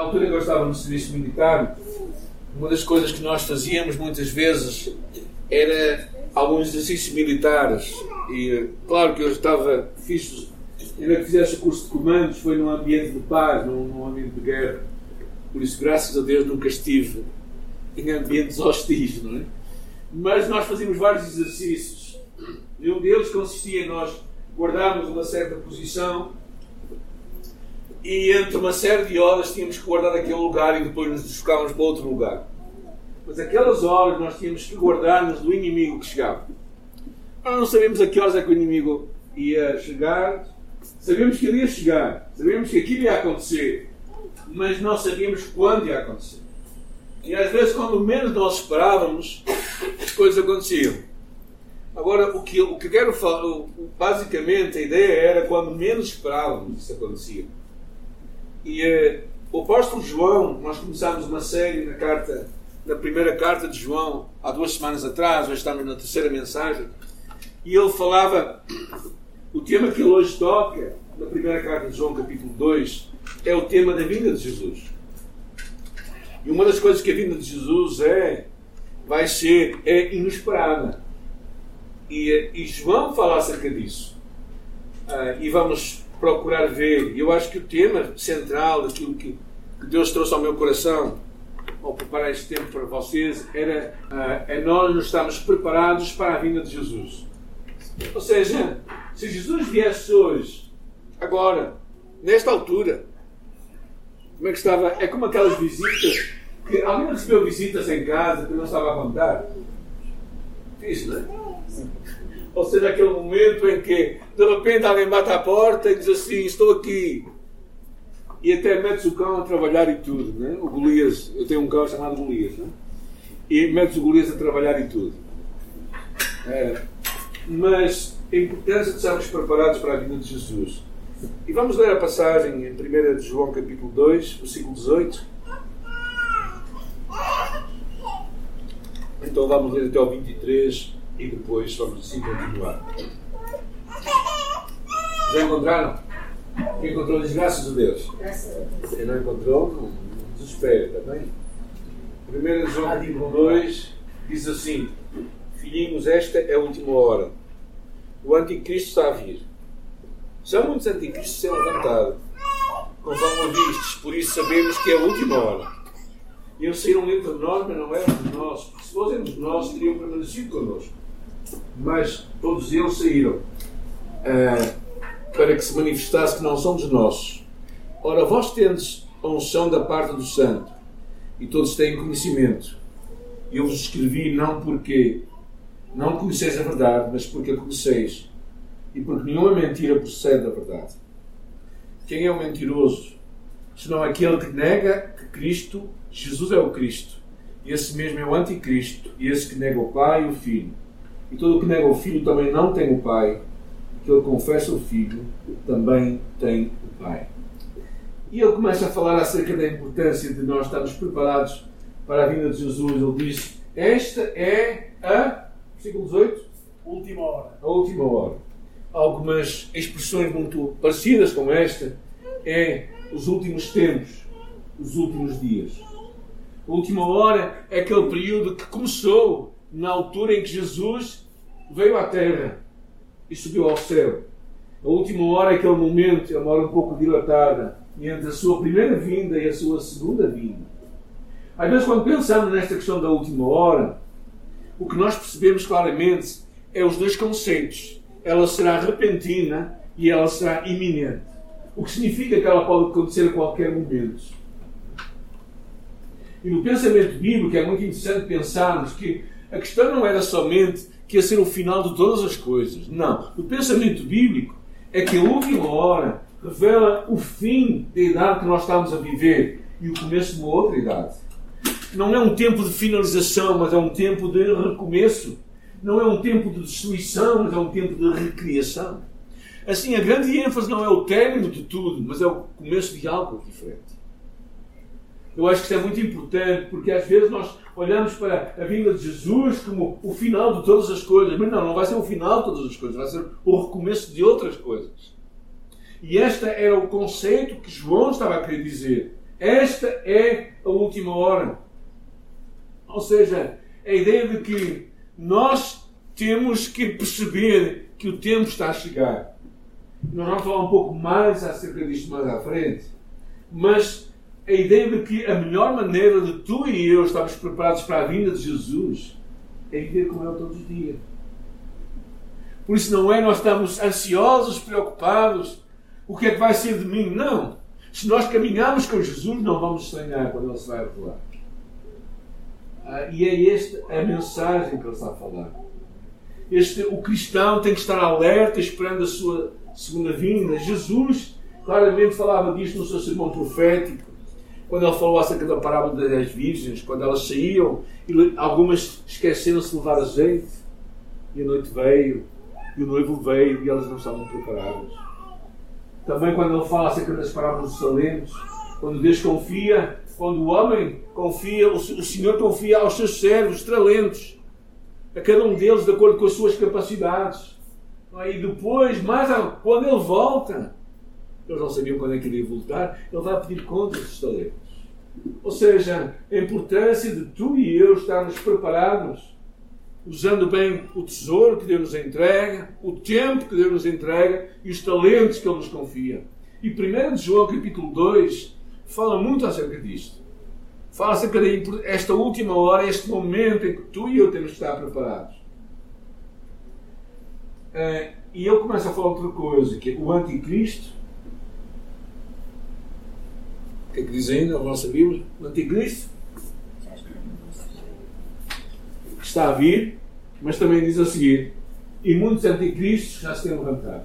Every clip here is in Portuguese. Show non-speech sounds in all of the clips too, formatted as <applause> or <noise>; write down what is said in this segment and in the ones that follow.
altura que eu estava no serviço militar, uma das coisas que nós fazíamos muitas vezes era alguns exercícios militares. E claro que eu estava, fiz, ainda que fizesse o curso de comandos, foi num ambiente de paz, num, num ambiente de guerra. Por isso, graças a Deus, nunca estive em ambientes hostis, não é? Mas nós fazíamos vários exercícios. E um deles consistia em nós guardarmos uma certa posição e entre uma série de horas tínhamos que guardar aquele lugar e depois nos deslocávamos para outro lugar. Mas aquelas horas nós tínhamos que guardar-nos do inimigo que chegava. Nós não sabíamos a que horas é que o inimigo ia chegar, sabíamos que ele ia chegar, sabíamos que aquilo ia acontecer, mas não sabíamos quando ia acontecer. E às vezes, quando menos nós esperávamos, as coisas aconteciam. Agora, o que, o que quero falar, basicamente, a ideia era quando menos esperávamos isso acontecia. E eh, o apóstolo João, nós começámos uma série na carta, na primeira carta de João, há duas semanas atrás, hoje estamos na terceira mensagem, e ele falava, o tema que ele hoje toca, na primeira carta de João, capítulo 2, é o tema da vinda de Jesus. E uma das coisas que a vinda de Jesus é, vai ser, é inesperada. E, eh, e João fala acerca disso. Ah, e vamos procurar ver. Eu acho que o tema central daquilo que, que Deus trouxe ao meu coração ao preparar este tempo para vocês era uh, é nós nos estamos preparados para a vinda de Jesus. Ou seja, se Jesus viesse hoje, agora, nesta altura, como é que estava? É como aquelas visitas que alguém recebeu visitas em casa que não estava a contar. Isso, não é? Ou seja, aquele momento em que de repente alguém bate à porta e diz assim: Estou aqui. E até metes o cão a trabalhar e tudo. Né? O Golias, eu tenho um cão chamado Golias. Né? E metes o Golias a trabalhar e tudo. É, mas a importância de estarmos preparados para a vida de Jesus. E vamos ler a passagem em 1 de João capítulo 2, versículo 18. Então vamos ler até ao 23 e depois vamos assim continuar. Já encontraram? Quem encontrou diz graças a Deus. Quem não encontrou, não, desespere, está bem? 1 João capítulo 2 diz assim: Filhinhos, esta é a última hora. O anticristo está a vir. Já muitos anticristos se levantaram, conforme ouvistes, por isso sabemos que é a última hora. E eles saíram entre nós, mas não eram de nós. Se fossem de nós, teriam permanecido connosco mas todos eles saíram uh, para que se manifestasse que não somos nossos. Ora, vós tendes a unção da parte do Santo, e todos têm conhecimento. Eu vos escrevi não porque não conheceis a verdade, mas porque a conheceis, e porque nenhuma mentira procede da verdade. Quem é o mentiroso? Senão aquele que nega que Cristo, Jesus é o Cristo. Esse mesmo é o anticristo, e esse que nega o Pai e o Filho. E todo o que nega o Filho também não tem o Pai. Que confessa o Filho também tem o Pai. E ele começa a falar acerca da importância de nós estarmos preparados para a vinda de Jesus. Ele diz: Esta é a. Versículo 18. Última hora. A última hora. Algumas expressões muito parecidas com esta é os últimos tempos, os últimos dias. A última hora é aquele período que começou na altura em que Jesus veio à Terra e subiu ao céu. A última hora é aquele momento, é uma hora um pouco dilatada, entre a sua primeira vinda e a sua segunda vinda. Às vezes, quando pensamos nesta questão da última hora, o que nós percebemos claramente é os dois conceitos. Ela será repentina e ela será iminente. O que significa que ela pode acontecer a qualquer momento. E no pensamento bíblico é muito interessante pensarmos que a questão não era somente que ia ser o final de todas as coisas. Não. O pensamento bíblico é que a última hora revela o fim da idade que nós estamos a viver e o começo de uma outra idade. Não é um tempo de finalização, mas é um tempo de recomeço. Não é um tempo de destruição, mas é um tempo de recriação. Assim, a grande ênfase não é o término de tudo, mas é o começo de algo diferente. Eu acho que isso é muito importante, porque às vezes nós olhamos para a vinda de Jesus como o final de todas as coisas. Mas não, não vai ser o final de todas as coisas, vai ser o recomeço de outras coisas. E este era o conceito que João estava a querer dizer. Esta é a última hora. Ou seja, a ideia de que nós temos que perceber que o tempo está a chegar. Nós vamos falar um pouco mais acerca disto mais à frente. Mas a ideia de que a melhor maneira de tu e eu estarmos preparados para a vinda de Jesus é viver com Ele todos os dias. Por isso não é nós estamos ansiosos, preocupados, o que é que vai ser de mim? Não. Se nós caminharmos com Jesus, não vamos estranhar quando Ele se vai revelar. Ah, e é esta a mensagem que Ele está a falar. Este, o cristão tem que estar alerta, esperando a sua segunda vinda. Jesus claramente falava disto no seu sermão profético quando ele falou acerca da parábola das virgens, quando elas saíam e algumas esqueceram-se de levar azeite e a noite veio e o noivo veio e elas não estavam preparadas. Também quando ele fala acerca das parábolas dos talentos, quando Deus confia, quando o homem confia, o Senhor confia aos seus servos talentos, a cada um deles de acordo com as suas capacidades. E depois, mais quando ele volta, eles não sabiam quando é que ele ia voltar, ele vai pedir contas dos talentos. Ou seja, a importância de tu e eu estarmos preparados, usando bem o tesouro que Deus nos entrega, o tempo que Deus nos entrega e os talentos que Ele nos confia. E 1 João, capítulo 2, fala muito acerca disto. Fala acerca desta última hora, este momento em que tu e eu temos que estar preparados. Uh, e ele começa a falar outra coisa, que é o anticristo o que é que diz ainda a vossa Bíblia? O Anticristo está a vir, mas também diz a seguir: e muitos anticristos já se têm levantado.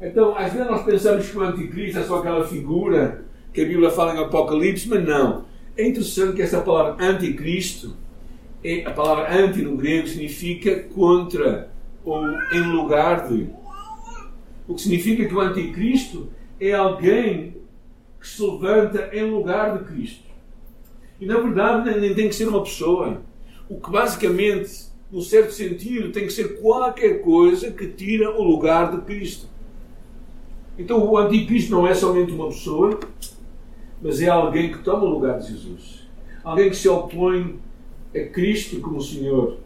Então, às vezes nós pensamos que o anticristo é só aquela figura que a Bíblia fala em Apocalipse, mas não. É interessante que essa palavra anticristo, é, a palavra anti no grego significa contra ou em lugar de. O que significa que o anticristo é alguém que se levanta em lugar de Cristo. E na verdade nem tem que ser uma pessoa. O que basicamente, num certo sentido, tem que ser qualquer coisa que tira o lugar de Cristo. Então o anticristo não é somente uma pessoa, mas é alguém que toma o lugar de Jesus. Alguém que se opõe a Cristo como Senhor.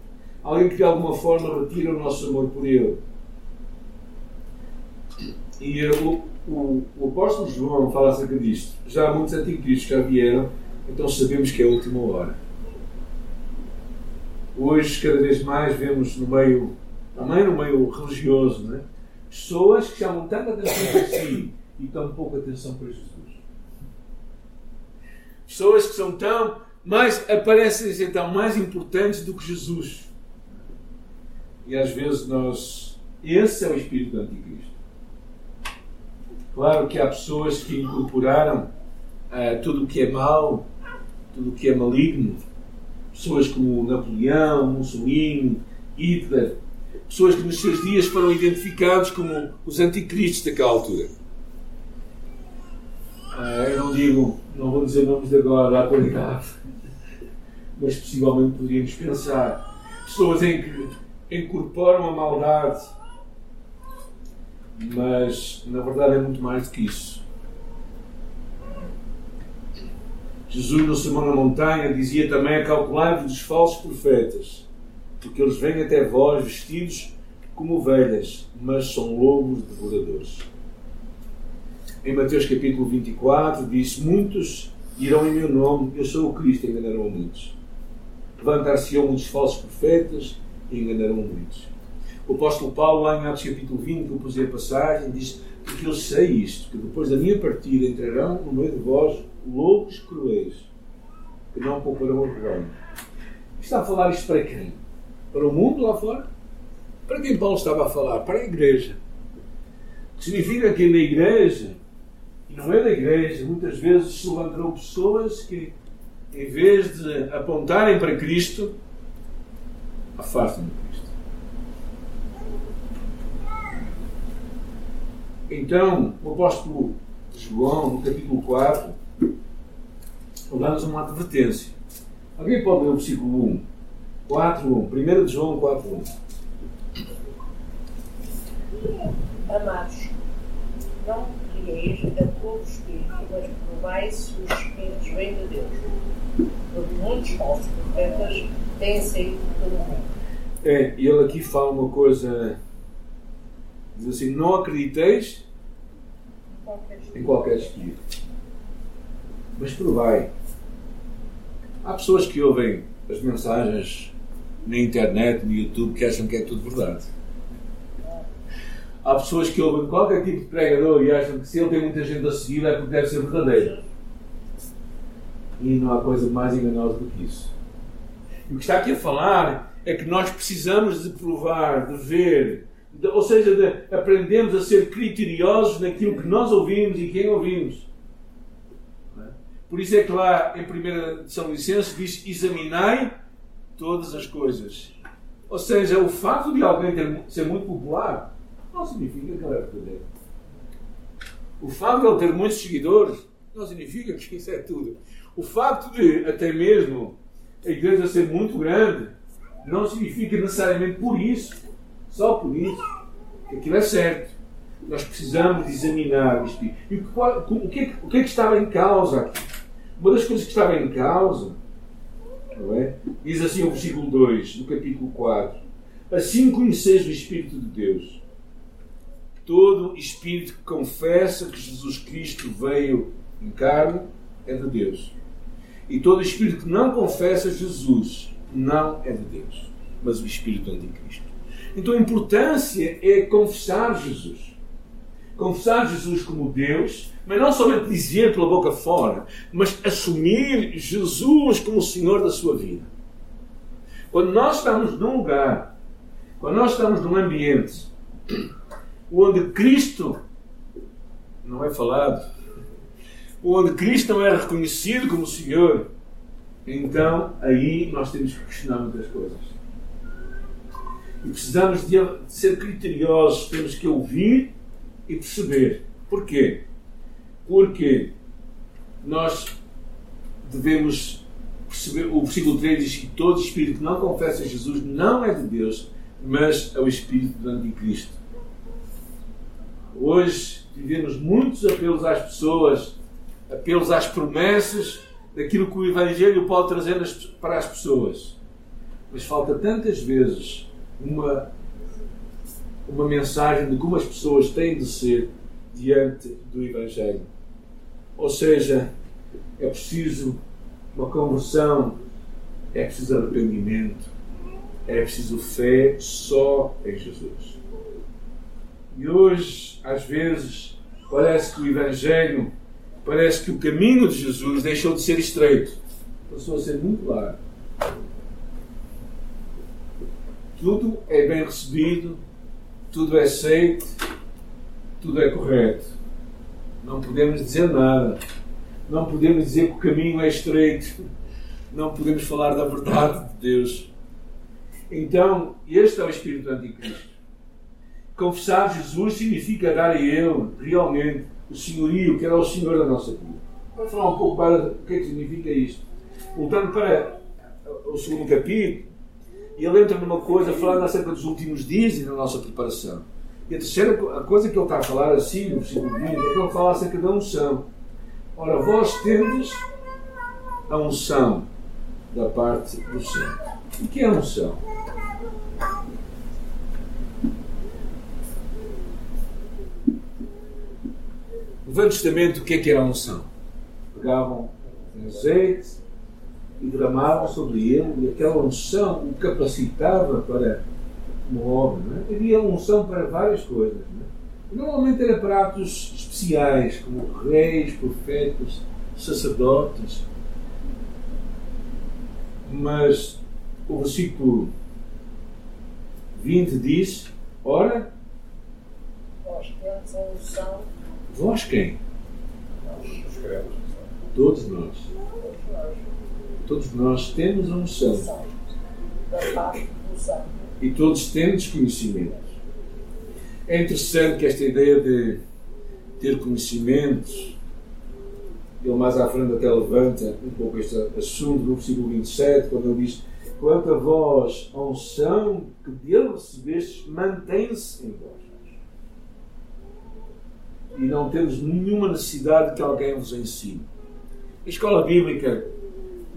Alguém que de alguma forma retira o nosso amor por Ele. E o, o, o apóstolo João fala acerca disto. Já muitos anticristos já vieram, então sabemos que é a última hora. Hoje, cada vez mais, vemos no meio, também no meio religioso, né? pessoas que chamam tanta atenção para si e tão pouca atenção para Jesus. Pessoas que são tão mais, aparecem ser tão mais importantes do que Jesus. E às vezes nós. Esse é o espírito do anticristo. Claro que há pessoas que incorporaram uh, tudo o que é mau, tudo o que é maligno. Pessoas como Napoleão, Mussolini, Hitler. Pessoas que nos seus dias foram identificados como os anticristos daquela altura. Uh, eu não digo, não vou dizer nomes de agora, da atualidade, <laughs> mas possivelmente poderíamos pensar. Pessoas em que incorporam a maldade mas na verdade é muito mais do que isso. Jesus, no Sermão na Montanha, dizia também: Acalculai-vos dos falsos profetas, porque eles vêm até vós vestidos como ovelhas, mas são lobos devoradores. Em Mateus capítulo 24, diz: Muitos irão em meu nome, eu sou o Cristo, enganarão muitos. Levantar-se-ão muitos falsos profetas e enganarão muitos. O apóstolo Paulo, lá em Atos capítulo 20, que eu pusei a passagem, diz: Porque eu sei isto, que depois da minha partida entrarão no meio de vós lobos cruéis, que não pouparão o rebanho. Está a falar isto para quem? Para o mundo lá fora? Para quem Paulo estava a falar? Para a igreja. O que significa que na igreja, e não é da igreja, muitas vezes se levantarão pessoas que, em vez de apontarem para Cristo, afastam de Então, o apóstolo João, no capítulo 4, dá-nos uma advertência. Alguém pode ler o versículo 1? 4, 1. 1 de João 4, 1. Amados, não ir a todo Espírito, mas provai se os Espíritos vêm de Deus. Porque muitos falsos profetas têm saído pelo mundo. É, e ele aqui fala uma coisa, diz assim, não acrediteis em qualquer espírito, mas provai. Há pessoas que ouvem as mensagens na internet, no YouTube, que acham que é tudo verdade. Há pessoas que ouvem qualquer tipo de pregador e acham que se ele tem muita gente a seguir é porque deve ser verdadeiro. E não há coisa mais enganosa do que isso. E o que está aqui a falar é que nós precisamos de provar, de ver, ou seja, de aprendemos a ser criteriosos naquilo que nós ouvimos e quem ouvimos. Por isso é que lá em 1 São Licenço diz: examinai todas as coisas. Ou seja, o facto de alguém ter, ser muito popular não significa que ele é verdadeiro. O facto de ele ter muitos seguidores não significa que isso é tudo. O facto de, até mesmo, a igreja ser muito grande não significa necessariamente por isso, só por isso, que aquilo é certo. Nós precisamos examinar isto. E o que, o que, o que é que estava em causa aqui? Uma das coisas que estava em causa, não é? diz assim o versículo 2 do capítulo 4: Assim conheceis o Espírito de Deus. Todo espírito que confessa que Jesus Cristo veio em carne é de Deus. E todo espírito que não confessa Jesus não é de Deus, mas o espírito do anticristo. Então a importância é confessar Jesus. Confessar Jesus como Deus, mas não somente dizer pela boca fora, mas assumir Jesus como o Senhor da sua vida. Quando nós estamos num lugar, quando nós estamos num ambiente onde Cristo não é falado, onde Cristo não é reconhecido como Senhor, então aí nós temos que questionar muitas coisas. E precisamos de ser criteriosos, temos que ouvir e perceber. Porquê? Porque nós devemos perceber, o versículo 3 diz que todo espírito que não confessa Jesus não é de Deus, mas é o espírito do anticristo. Hoje vivemos muitos apelos às pessoas, apelos às promessas, daquilo que o Evangelho pode trazer para as pessoas. Mas falta tantas vezes uma, uma mensagem de como as pessoas têm de ser diante do Evangelho. Ou seja, é preciso uma conversão, é preciso arrependimento, é preciso fé só em Jesus. E hoje, às vezes, parece que o Evangelho, parece que o caminho de Jesus deixou de ser estreito, passou a ser muito largo. Tudo é bem recebido, tudo é aceito, tudo é correto. Não podemos dizer nada. Não podemos dizer que o caminho é estreito. Não podemos falar da verdade de Deus. Então, este é o espírito anticristo. Confessar Jesus significa dar a Ele realmente o senhorio, que era o Senhor da nossa vida. Vamos falar um pouco para o que é que significa isto. Voltando para o segundo capítulo, ele entra numa coisa falando acerca dos últimos dias e da nossa preparação. E a terceira a coisa que ele está a falar assim, no versículo 20, é que ele fala acerca da unção. Ora, vós tendes a unção da parte do Santo. O que é unção? No Velho Testamento, o que é que era a unção? Pegavam azeite e derramavam sobre ele, e aquela unção o capacitava para uma obra. É? Havia unção para várias coisas. É? Normalmente era para atos especiais, como reis, profetas, sacerdotes. Mas o versículo 20 diz: Ora, vós tendes a unção Vós quem? Todos nós. Todos nós temos a unção. E todos temos conhecimento. É interessante que esta ideia de ter conhecimentos, ele mais à frente até levanta um pouco este assunto no versículo 27, quando ele diz: Quanto a vós, a unção que dele recebestes, mantém-se em vós e não temos nenhuma necessidade que alguém vos ensine. A escola bíblica,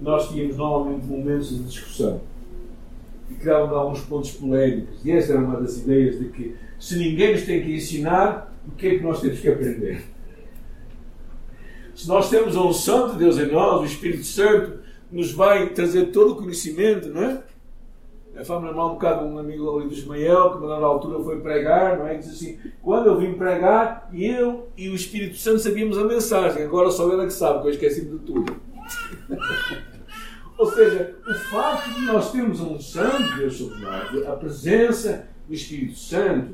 nós tínhamos normalmente momentos de discussão e criávamos alguns pontos polémicos, e essa era uma das ideias de que se ninguém nos tem que ensinar, o que é que nós temos que aprender? Se nós temos a unção de Deus em nós, o Espírito Santo nos vai trazer todo o conhecimento, não é? A fama lembrar um bocado um amigo ali do Ismael, que na altura foi pregar, não é? Diz assim: quando eu vim pregar, eu e o Espírito Santo sabíamos a mensagem, agora só ele é que sabe, que eu esqueci de tudo. <laughs> Ou seja, o facto de nós termos a unção de Deus sobre nós, a presença do Espírito Santo,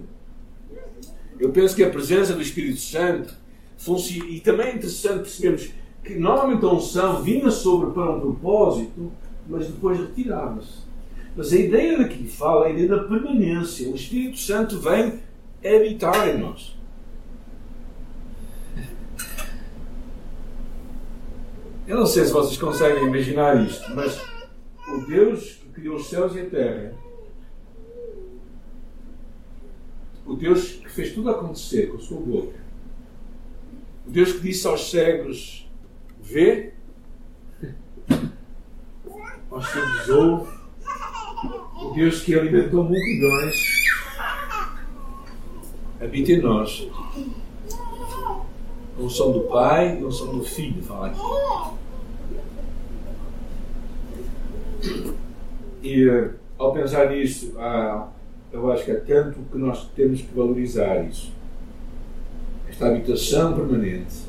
eu penso que a presença do Espírito Santo funciona, e também é interessante percebermos que normalmente a unção vinha sobre para um propósito, mas depois retirava-se. Mas a ideia daqui fala a ideia da permanência. O Espírito Santo vem habitar em nós. Eu não sei se vocês conseguem imaginar isto, mas o Deus que criou os céus e a terra, o Deus que fez tudo acontecer com a sua boca, o Deus que disse aos cegos: vê, aos cegos ouve, o Deus que alimentou multidões, habita em nós. Um som do Pai e um som do Filho, fala aqui. E eh, ao pensar nisso, eu acho que é tanto que nós temos que valorizar isso. Esta habitação permanente.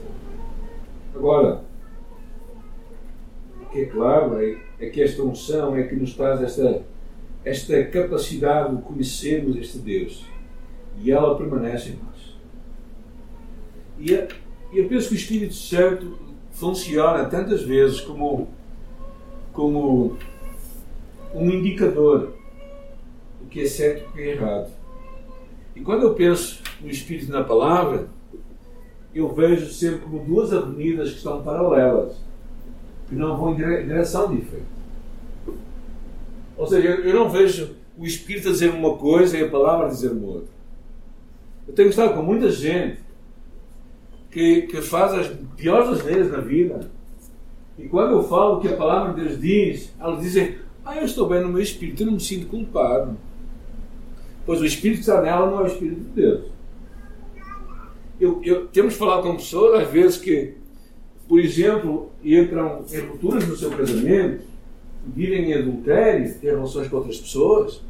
Agora, o que é claro é, é que esta unção é que nos traz esta esta capacidade de conhecermos este Deus. E ela permanece em nós. E eu penso que o Espírito Santo funciona tantas vezes como, como um indicador do que é certo e do que é errado. E quando eu penso no Espírito na palavra, eu vejo sempre como duas avenidas que estão paralelas, que não vão em direção diferente. Ou seja, eu não vejo o Espírito a dizer uma coisa e a palavra a dizer uma outra. Eu tenho estado com muita gente que, que faz as piores asneiras na vida. E quando eu falo que a palavra de Deus diz, elas dizem: Ah, eu estou bem no meu espírito, eu não me sinto culpado. Pois o espírito que está nela não é o espírito de Deus. Eu, eu, temos falado com pessoas, às vezes, que, por exemplo, entram em rupturas no seu casamento vivem em adultério, têm relações com outras pessoas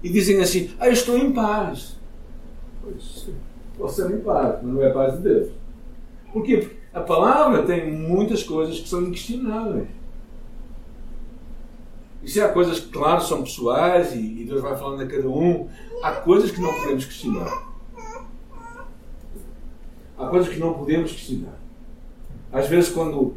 e dizem assim: Ah, eu estou em paz. Pois, posso ser em paz, mas não é paz de Deus. Porquê? Porque a palavra tem muitas coisas que são inquestionáveis. Se há coisas que, claro, são pessoais e, Deus vai falando a cada um, há coisas que não podemos questionar. Há coisas que não podemos questionar. Às vezes, quando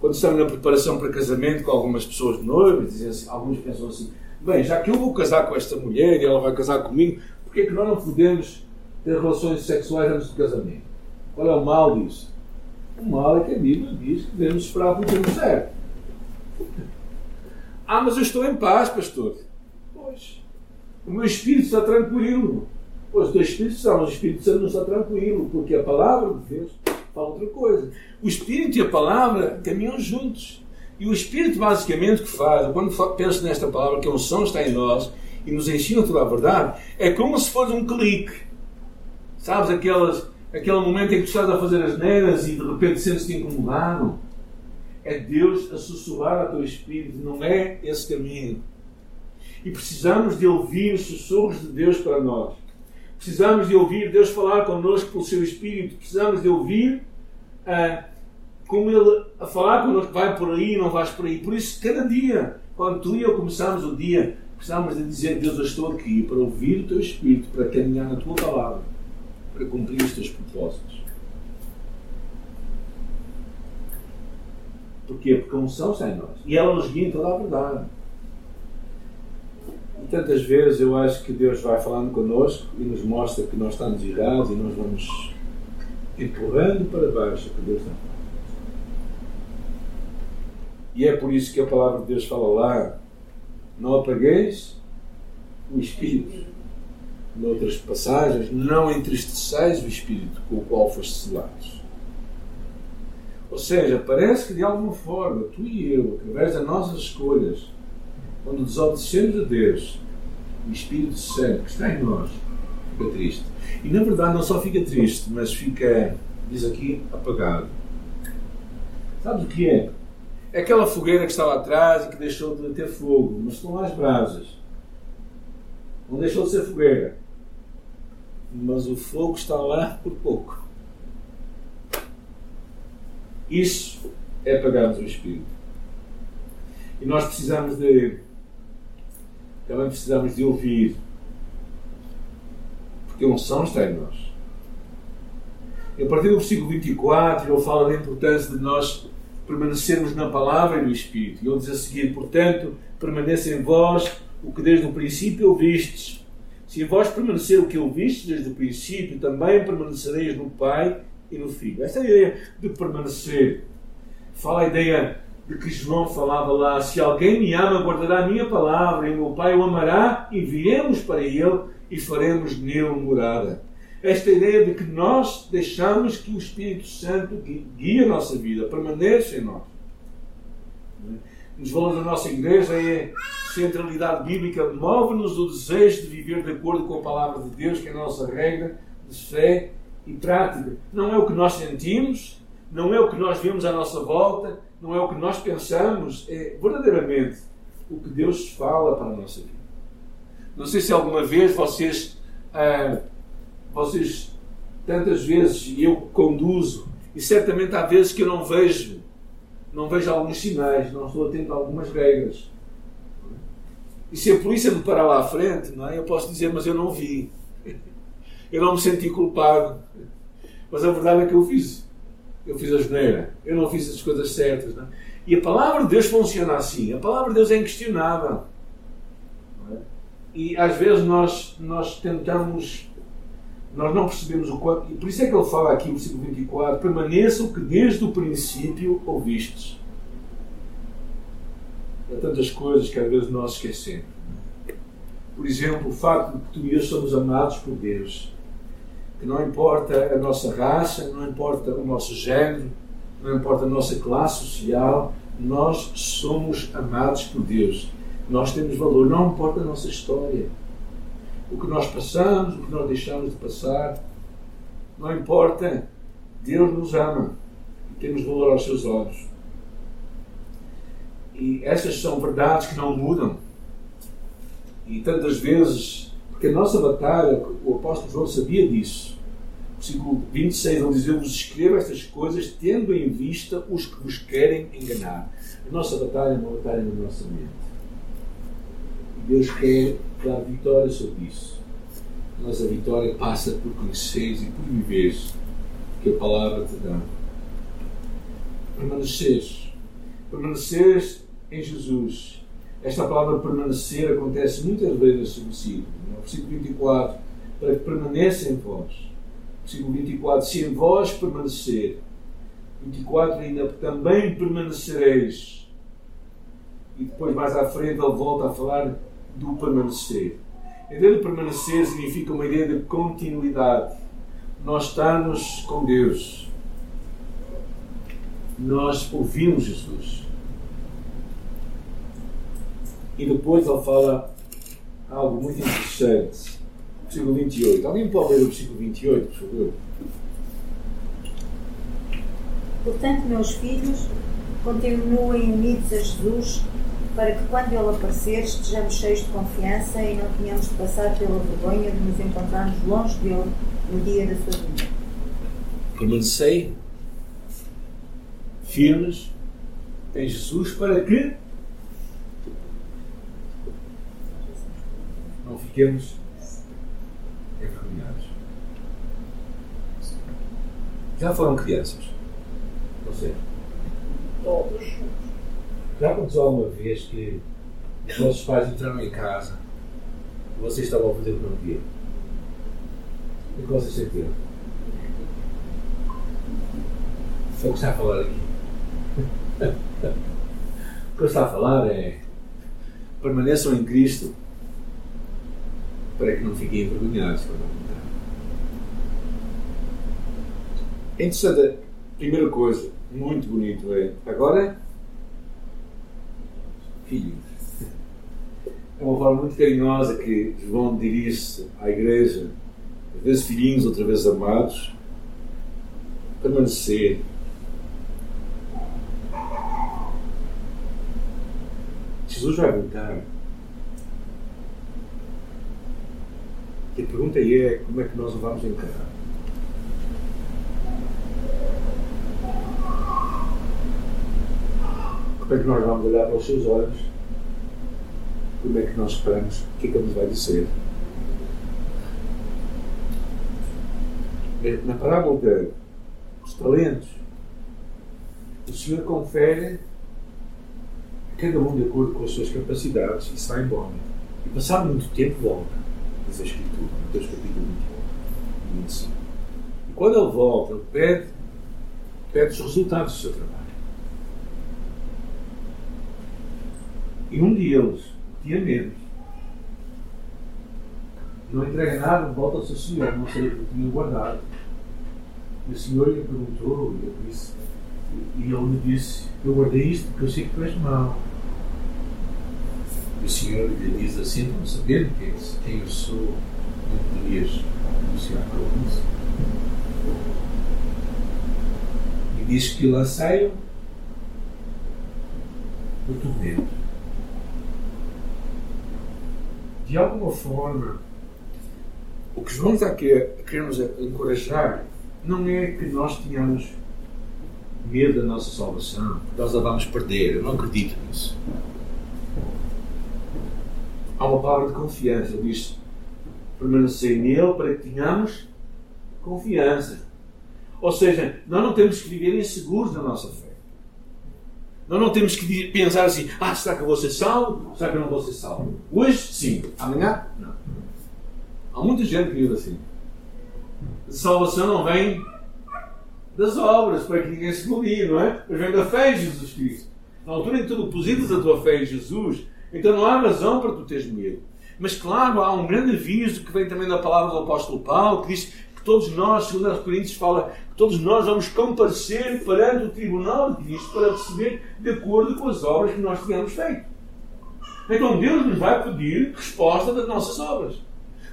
quando estamos na preparação para casamento com algumas pessoas de dizem assim, alguns pensam assim: bem, já que eu vou casar com esta mulher e ela vai casar comigo, porquê é que nós não podemos ter relações sexuais antes do casamento? Qual é o mal disso? O mal é que a Bíblia diz que devemos esperar pelo tempo certo. Ah, mas eu estou em paz, pastor. Pois. O meu espírito está tranquilo. Pois o teu espírito está, mas o Espírito Santo não está tranquilo, porque a palavra de Deus fala outra coisa. O Espírito e a palavra caminham juntos. E o Espírito, basicamente, o que faz, quando penso nesta palavra, que a unção está em nós e nos ensina toda a verdade, é como se fosse um clique. Sabes, aquelas, aquele momento em que tu estás a fazer as neiras e de repente sentes-te incomodado. É Deus a sussurrar ao teu espírito, não é esse caminho. E precisamos de ouvir os sussurros de Deus para nós. Precisamos de ouvir Deus falar connosco pelo seu Espírito. Precisamos de ouvir ah, como Ele a falar connosco, vai por aí, não vais por aí. Por isso, cada dia, quando tu e eu começamos o dia, precisamos de dizer: Deus, eu estou aqui para ouvir o teu Espírito, para caminhar na tua palavra, para cumprir os teus propósitos. Porquê? Porque a unção está em nós. E ela nos guia em toda a verdade. E tantas vezes eu acho que Deus vai falando connosco e nos mostra que nós estamos errados e nós vamos empurrando para baixo o que Deus não. E é por isso que a palavra de Deus fala lá: não apagueis o espírito, noutras passagens, não entristeceis o Espírito com o qual foste selados. Ou seja, parece que de alguma forma, tu e eu, através das nossas escolhas, quando desobedecemos a Deus, o Espírito Santo que está em nós fica triste. E na verdade não só fica triste, mas fica, diz aqui, apagado. Sabes o que é? É aquela fogueira que estava atrás e que deixou de ter fogo, mas estão lá as brasas. Não deixou de ser fogueira. Mas o fogo está lá por pouco. Isso é apagarmos o Espírito. E nós precisamos de. Também precisamos de ouvir. Porque a unção está em nós. E a partir do versículo 24, ele fala da importância de nós permanecermos na palavra e no Espírito. E ele diz a seguir: Portanto, permaneça em vós o que desde o princípio ouvistes. Se em vós permanecer o que ouvistes desde o princípio, também permanecereis no Pai e no Filho. Esta é ideia de permanecer fala a ideia de que João falava lá: Se alguém me ama, guardará a minha palavra, e meu Pai o amará, e viremos para ele e faremos nele morada. Esta ideia de que nós deixamos que o Espírito Santo guie a nossa vida, permaneça em nós. Nos valores da nossa igreja é centralidade bíblica, move-nos o desejo de viver de acordo com a palavra de Deus, que é a nossa regra de fé e prática. Não é o que nós sentimos, não é o que nós vemos à nossa volta, não é o que nós pensamos, é verdadeiramente o que Deus fala para a nossa vida. Não sei se alguma vez vocês, ah, vocês tantas vezes, e eu conduzo, e certamente há vezes que eu não vejo, não vejo alguns sinais, não estou atento a algumas regras. E se a polícia me parar lá à frente, não é? eu posso dizer, mas eu não vi. Eu não me senti culpado. Mas a verdade é que eu fiz. Eu fiz a geneira. Eu não fiz as coisas certas. Não é? E a palavra de Deus funciona assim. A palavra de Deus é inquestionável. É? E às vezes nós, nós tentamos, nós não percebemos o quanto. E por isso é que ele fala aqui no versículo 24: permaneça o que desde o princípio ouvistes. Há tantas coisas que às vezes nós esquecemos. Por exemplo, o facto de que tu e eu somos amados por Deus. Que não importa a nossa raça, não importa o nosso género, não importa a nossa classe social, nós somos amados por Deus. Nós temos valor, não importa a nossa história. O que nós passamos, o que nós deixamos de passar, não importa. Deus nos ama e temos valor aos seus olhos. E essas são verdades que não mudam. E tantas vezes, porque a nossa batalha, o apóstolo João sabia disso. Versículo 26, ele diz: Eu vos escrevo estas coisas tendo em vista os que vos querem enganar. A nossa batalha é uma batalha na nossa mente. E Deus quer dar vitória sobre isso. A vitória passa por conheceres e por viveres que a palavra te dá. Permaneceres. Permaneceres em Jesus. Esta palavra permanecer acontece muitas vezes neste versículo. No versículo 24, para que permaneça em vós. Versículo 24, se em vós permanecer. 24 ainda, também permanecereis. E depois, mais à frente, ele volta a falar do permanecer. A ideia de permanecer significa uma ideia de continuidade. Nós estamos com Deus. Nós ouvimos Jesus. E depois ele fala algo muito interessante. Versículo 28. Alguém pode ler o versículo 28, por favor? Portanto, meus filhos, continuem unidos a Jesus, para que quando Ele aparecer estejamos cheios de confiança e não tenhamos de passar pela vergonha de nos encontrarmos longe dele no dia da sua vinda. Permanecei firmes em Jesus para que não fiquemos envergonhados. Já foram crianças? Você? Todos. Já aconteceu alguma vez que os vossos pais entraram em casa e vocês estavam a fazer o que não deviam? O que vocês sentiram? Foi o que está a falar aqui. <laughs> o que está a falar é permaneçam em Cristo para que não fiquem envergonhados. É interessante, a primeira coisa, muito bonito é, agora, filhos. É uma forma muito carinhosa que João dirige-se à igreja, às vezes filhinhos, outra vez amados, permanecer. Jesus vai voltar. E a pergunta é como é que nós o vamos encarar? Como é que nós vamos olhar para os seus olhos? Como é que nós esperamos? O que é que ele nos vai dizer? Na parábola dos talentos, o Senhor confere a cada um de acordo com as suas capacidades e sai embora. E passado muito tempo volta, diz a Escritura, Mateus capítulo 21 e 25. E quando ele volta, ele pede, pede os resultados do seu trabalho. E um deles tinha medo. Não entrega nada, volta ao seu senhor, não sei o que tinha guardado. E o senhor lhe perguntou, e, eu disse, e ele me disse: Eu guardei isto porque eu sei que tu és mau. O senhor lhe diz assim: Não sabendo quem, quem eu sou, não poderias anunciar para isso. E diz que lancei-o no tormento de alguma forma, o que João está aqui a querer-nos encorajar não é que nós tenhamos medo da nossa salvação, que nós a vamos perder. Eu não acredito nisso. Há uma palavra de confiança, diz permanecer nele para que tenhamos confiança. Ou seja, nós não temos que viver inseguros da nossa fé. Nós não temos que pensar assim: ah, será que eu vou ser salvo? Será que eu não vou ser salvo? Hoje, sim. Amanhã, não. Há muita gente que vive assim. A salvação não vem das obras para que ninguém se glorie, não é? Mas vem da fé em Jesus Cristo. Na altura em que tu depositas a tua fé em Jesus, então não há razão para tu teres medo. Mas claro, há um grande aviso que vem também da palavra do apóstolo Paulo, que diz que todos nós, segundo as Coríntios fala, todos nós vamos comparecer perante o tribunal de Cristo para receber de acordo com as obras que nós tínhamos feito. Então Deus nos vai pedir resposta das nossas obras.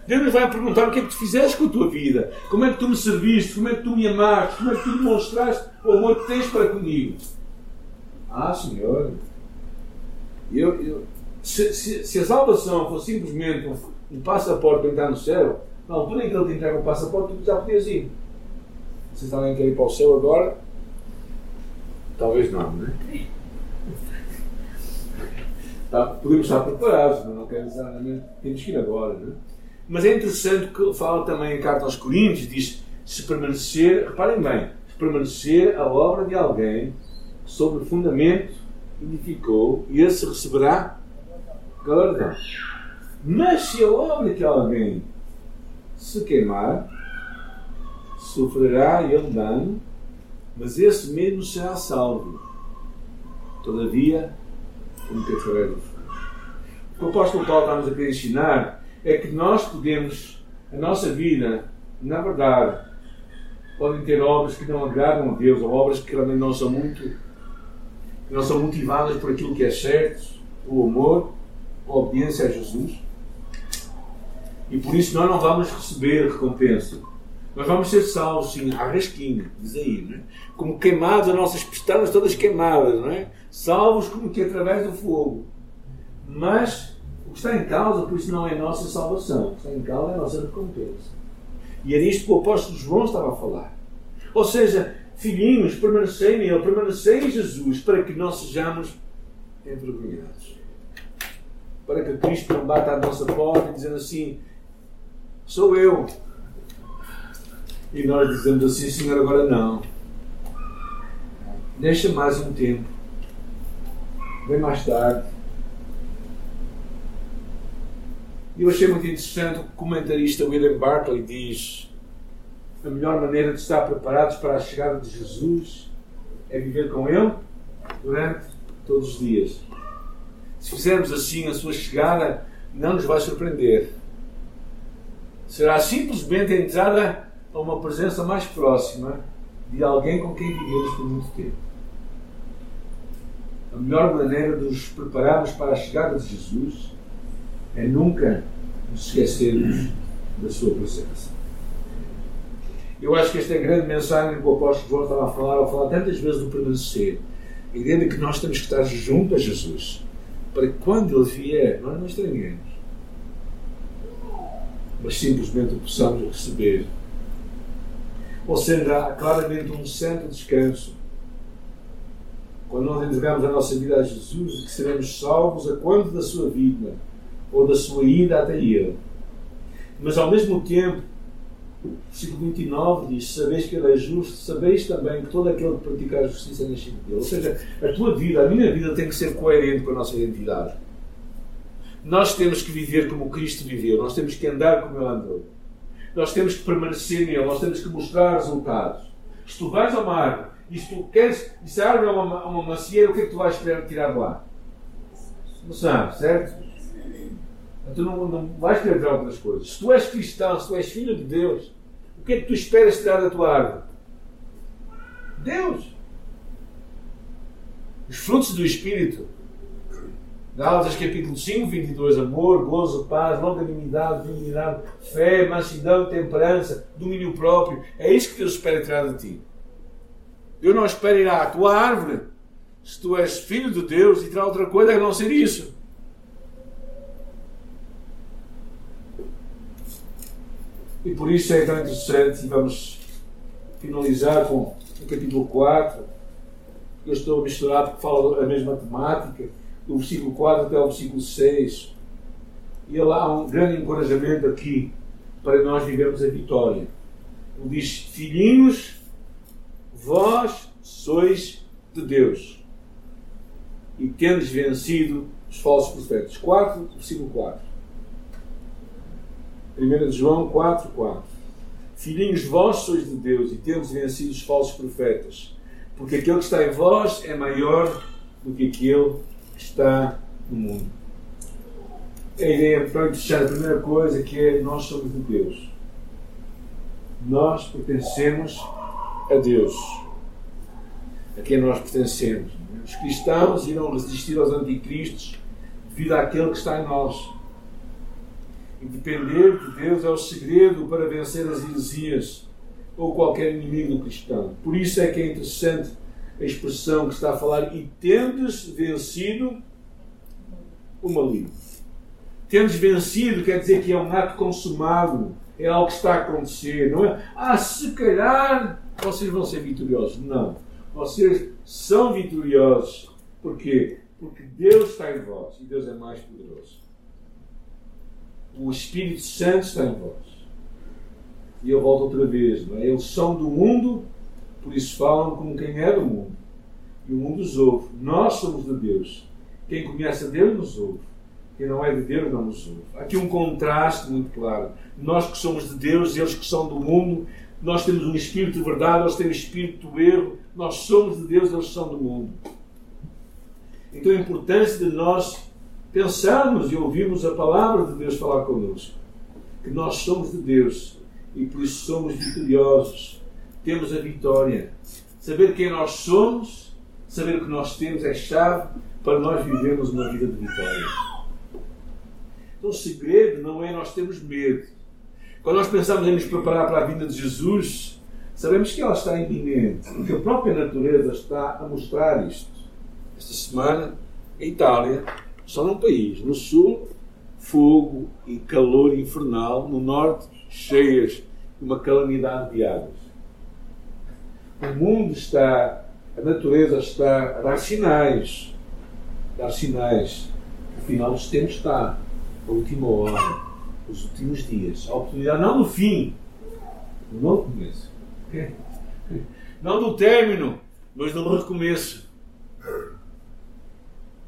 Deus nos vai perguntar o que é que tu fizeste com a tua vida, como é que tu me serviste, como é que tu me amaste, como é que tu demonstraste o amor que tens para comigo. Ah, Senhor, eu, eu, se, se, se a salvação fosse simplesmente um, passaporte para entrar no céu, na altura em que ele te entrega o passaporte, tu já podias ir. Vocês alguém quer ir para o céu agora? Talvez não, não é? <laughs> Tá, podemos estar preparados, mas não quer dizer necessariamente temos que ir agora, não é? Mas é interessante que fala também em carta aos Coríntios, diz se permanecer, reparem bem, se permanecer a obra de alguém sobre o fundamento edificou, e esse receberá galardão. Mas se a obra de alguém se queimar, sofrerá ele dano, mas esse mesmo será salvo. Todavia, como que através do. O que o apóstolo Paulo está-nos a querer ensinar é que nós podemos, a nossa vida, na verdade, podem ter obras que não agradam a Deus, ou obras que realmente não são muito, que não são motivadas por aquilo que é certo, o amor, obediência a Jesus. E por isso nós não vamos receber recompensa nós vamos ser salvos, sim, à rasquinha, diz aí, é? Como queimados, as nossas pestanas todas queimadas, não é? Salvos como que através do fogo. Mas o que está em causa, por isso não é a nossa salvação, o que está em causa é a nossa recompensa. E é nisto que o apóstolo João estava a falar. Ou seja, filhinhos, permanecei nele, permanecei em Jesus, para que não sejamos envergonhados. Para que Cristo não bata à nossa porta dizendo assim: sou eu, e nós dizemos assim, Senhor, agora não. Deixa mais um tempo. Vem mais tarde. E eu achei muito interessante o comentarista William Barclay diz: a melhor maneira de estar preparados para a chegada de Jesus é viver com Ele durante todos os dias. Se fizermos assim a sua chegada, não nos vai surpreender. Será simplesmente a entrada a uma presença mais próxima de alguém com quem vivemos por muito tempo. A melhor maneira de nos prepararmos para a chegada de Jesus é nunca nos esquecermos da sua presença. Eu acho que esta é a grande mensagem que o apóstolo João estava a falar, ao falar tantas vezes do permanecer. A ideia de que nós temos que estar junto a Jesus, para que quando Ele vier, nós não estranhemos, mas simplesmente o possamos receber. Ou seja, há claramente um santo descanso quando nós entregamos a nossa vida a Jesus, que seremos salvos a quanto da sua vida ou da sua ida até Ele. Mas ao mesmo tempo, versículo 29 diz: Sabeis que Ele é justo, sabeis também que todo aquele que praticar a justiça é nascido dele. Ou seja, a tua vida, a minha vida tem que ser coerente com a nossa identidade. Nós temos que viver como Cristo viveu, nós temos que andar como Ele andou. Nós temos que permanecer nele, nós temos que mostrar resultados. Se tu vais ao mar e se tu queres, e se a árvore é uma, uma macieira, o que é que tu vais querer tirar de lá? Não sabes, certo? Tu não, não vais querer tirar outras coisas. Se tu és cristão, se tu és filho de Deus, que é que tu esperas tirar da tua árvore? Deus. Os frutos do Espírito. Gálatas capítulo 5, 22, amor, gozo, paz, longanimidade, benignidade, fé, mansidão, temperança, domínio próprio. É isso que Deus espera tirar de ti. Deus não espera ir à tua árvore se tu és filho de Deus e tirar outra coisa a não ser isso. E por isso é tão interessante, e vamos finalizar com o capítulo 4. Eu estou a misturar porque fala a mesma temática, do versículo 4 até o versículo 6. E lá há um grande encorajamento aqui para nós vivermos a vitória. Ele diz: Filhinhos, vós sois de Deus e tendes vencido os falsos profetas. 4, versículo 4. 1 João 4, 4. Filhinhos, vós sois de Deus e tendes vencido os falsos profetas, porque aquele que está em vós é maior do que aquele que está no mundo. A ideia para deixar a primeira coisa que é nós somos de Deus. Nós pertencemos a Deus, a quem nós pertencemos. Os cristãos irão resistir aos anticristos devido àquele que está em nós. E depender de Deus é o segredo para vencer as heresias ou qualquer inimigo cristão. Por isso é que é interessante a expressão que está a falar e tendes vencido o maligno. Tendes vencido quer dizer que é um ato consumado, é algo que está a acontecer, não é? Ah, se calhar vocês vão ser vitoriosos. Não. Vocês são vitoriosos. Por quê? Porque Deus está em vós e Deus é mais poderoso. O Espírito Santo está em vós. E eu volto outra vez, não é? Eles são do mundo, por isso falam como quem é do mundo. E o mundo os ouve. Nós somos de Deus. Quem conhece a Deus nos ouve. Quem não é de Deus não nos ouve. Aqui um contraste muito claro. Nós que somos de Deus, eles que são do mundo, nós temos um espírito de verdade, eles têm um espírito do erro, nós somos de Deus, eles são do mundo. Então a importância de nós pensarmos e ouvirmos a palavra de Deus falar connosco. Que nós somos de Deus e por isso somos vitoriosos. Temos a vitória. Saber quem nós somos, saber o que nós temos é chave para nós vivermos uma vida de vitória. Então o segredo não é nós termos medo. Quando nós pensamos em nos preparar para a vinda de Jesus, sabemos que ela está iminente, porque a própria natureza está a mostrar isto. Esta semana, em Itália, só num país, no sul, fogo e calor infernal, no norte, cheias de uma calamidade de águas. O mundo está, a natureza está a dar sinais, dar sinais. O final dos tempos está, a última hora os últimos dias. A oportunidade não do fim, do novo começo. Não do término, mas do recomeço.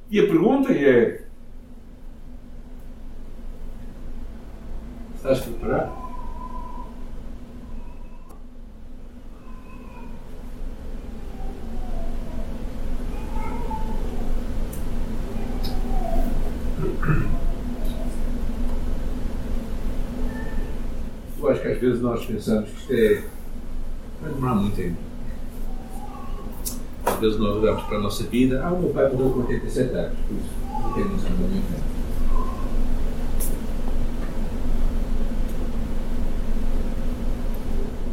E a pergunta é: Estás preparado? que às vezes nós pensamos que isto é. vai demorar muito tempo. Às vezes nós olhamos para a nossa vida. Ah, o meu pai morreu com 87 anos, por isso não tem noção.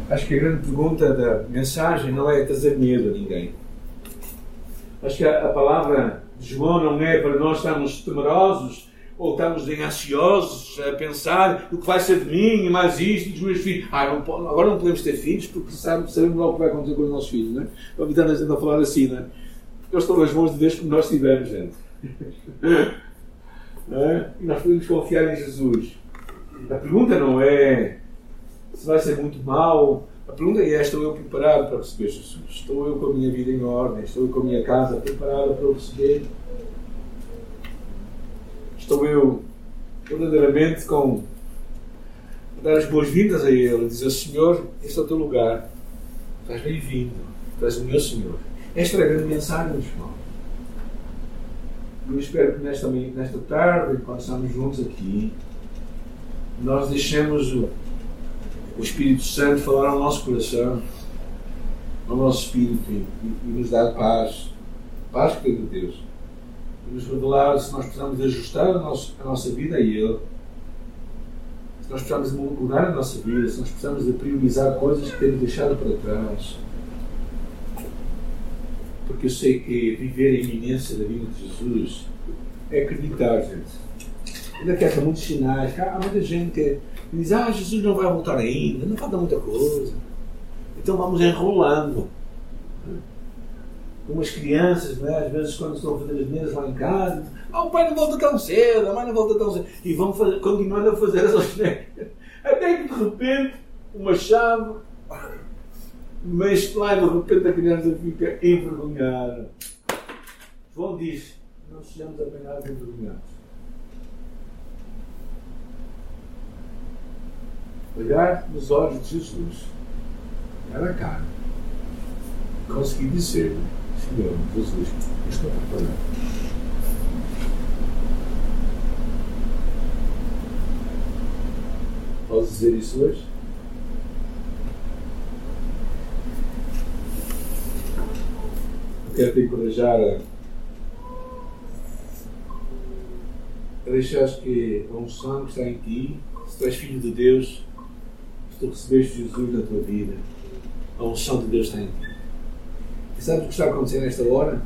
Acho que a grande pergunta da mensagem não é trazer medo a ninguém. Acho que a, a palavra de João não é para nós estarmos temerosos ou estamos ansiosos a pensar o que vai ser de mim e mais isto dos meus filhos. Ah, não, agora não podemos ter filhos porque sabemos, sabemos logo o que vai acontecer com os nossos filhos, não é? Vamos estar a gente a falar assim, não é? Eles estão nas mãos de Deus como nós tivemos, gente. <laughs> É? E nós podemos confiar em Jesus. A pergunta não é se vai ser muito mal. A pergunta é: estou eu preparado para receber Jesus? Estou eu com a minha vida em ordem? Estou eu com a minha casa preparada para o receber? Estou eu verdadeiramente com dar as boas-vindas a Ele, dizer: Senhor, este é o teu lugar, estás bem-vindo, estás o meu Senhor. Esta é a grande mensagem, meus irmãos. Eu espero que nesta, nesta tarde, quando estamos juntos aqui, nós deixemos o, o Espírito Santo falar ao nosso coração, ao nosso espírito e, e nos dar paz. Paz que é de Deus. Nos revelar se nós precisamos ajustar a, nosso, a nossa vida a Ele. Se nós precisamos mudar a nossa vida, se nós precisamos de priorizar coisas que temos deixado para trás porque eu sei que viver a iminência da vida de Jesus é acreditar, gente. Ainda que há muitos sinais, há muita gente que diz, ah, Jesus não vai voltar ainda, não falta muita coisa. Então vamos enrolando. Como as crianças, né? às vezes quando estão fazer as mesas lá em casa, ah, o pai não volta tão cedo, a mãe não volta tão cedo. E vão fazer, continuando a fazer as bonecas. Até que de repente, uma chave mas lá de repente a criança fica envergonhada. João diz: não sejamos apenas envergonhados. Olhar nos olhos de Jesus, olhar a cara, conseguir dizer: Senhor, Jesus, estou preparado. Posso dizer isso hoje? quero te encorajar a, a deixar que a unção que está em ti, se tu és filho de Deus, se tu recebeste Jesus na tua vida, a unção de Deus está em ti. Sabes o que está a acontecer nesta hora?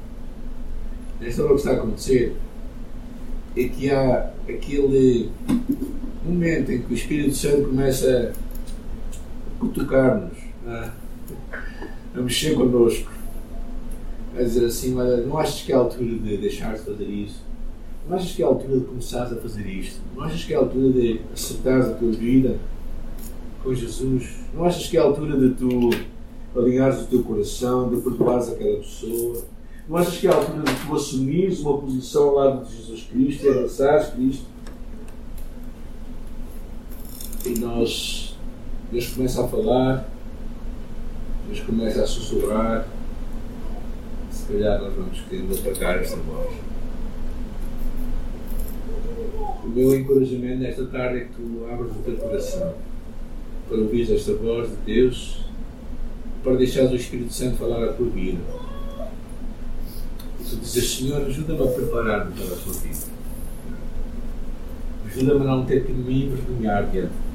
Nesta hora o que está a acontecer é que há aquele momento em que o Espírito Santo começa a tocar-nos, a, a mexer connosco a dizer assim: olha, não achas que é a altura de deixar de fazer isso? Não achas que é a altura de começares a fazer isto? Não achas que é a altura de acertares a tua vida com Jesus? Não achas que é a altura de tu alinhares o teu coração, de perdoares aquela pessoa? Não achas que é a altura de tu assumires uma posição ao lado de Jesus Cristo e abraçares Cristo? E nós, Deus começa a falar, Deus começa a sussurrar se calhar nós vamos querendo apagar esta voz. O meu encorajamento nesta tarde é que tu abras o teu coração para ouvir esta voz de Deus, para deixares o Espírito Santo falar a tua vida. E tu dizes, Senhor, ajuda-me a preparar-me para a tua vida. Ajuda-me a não ter que me envergonhar diante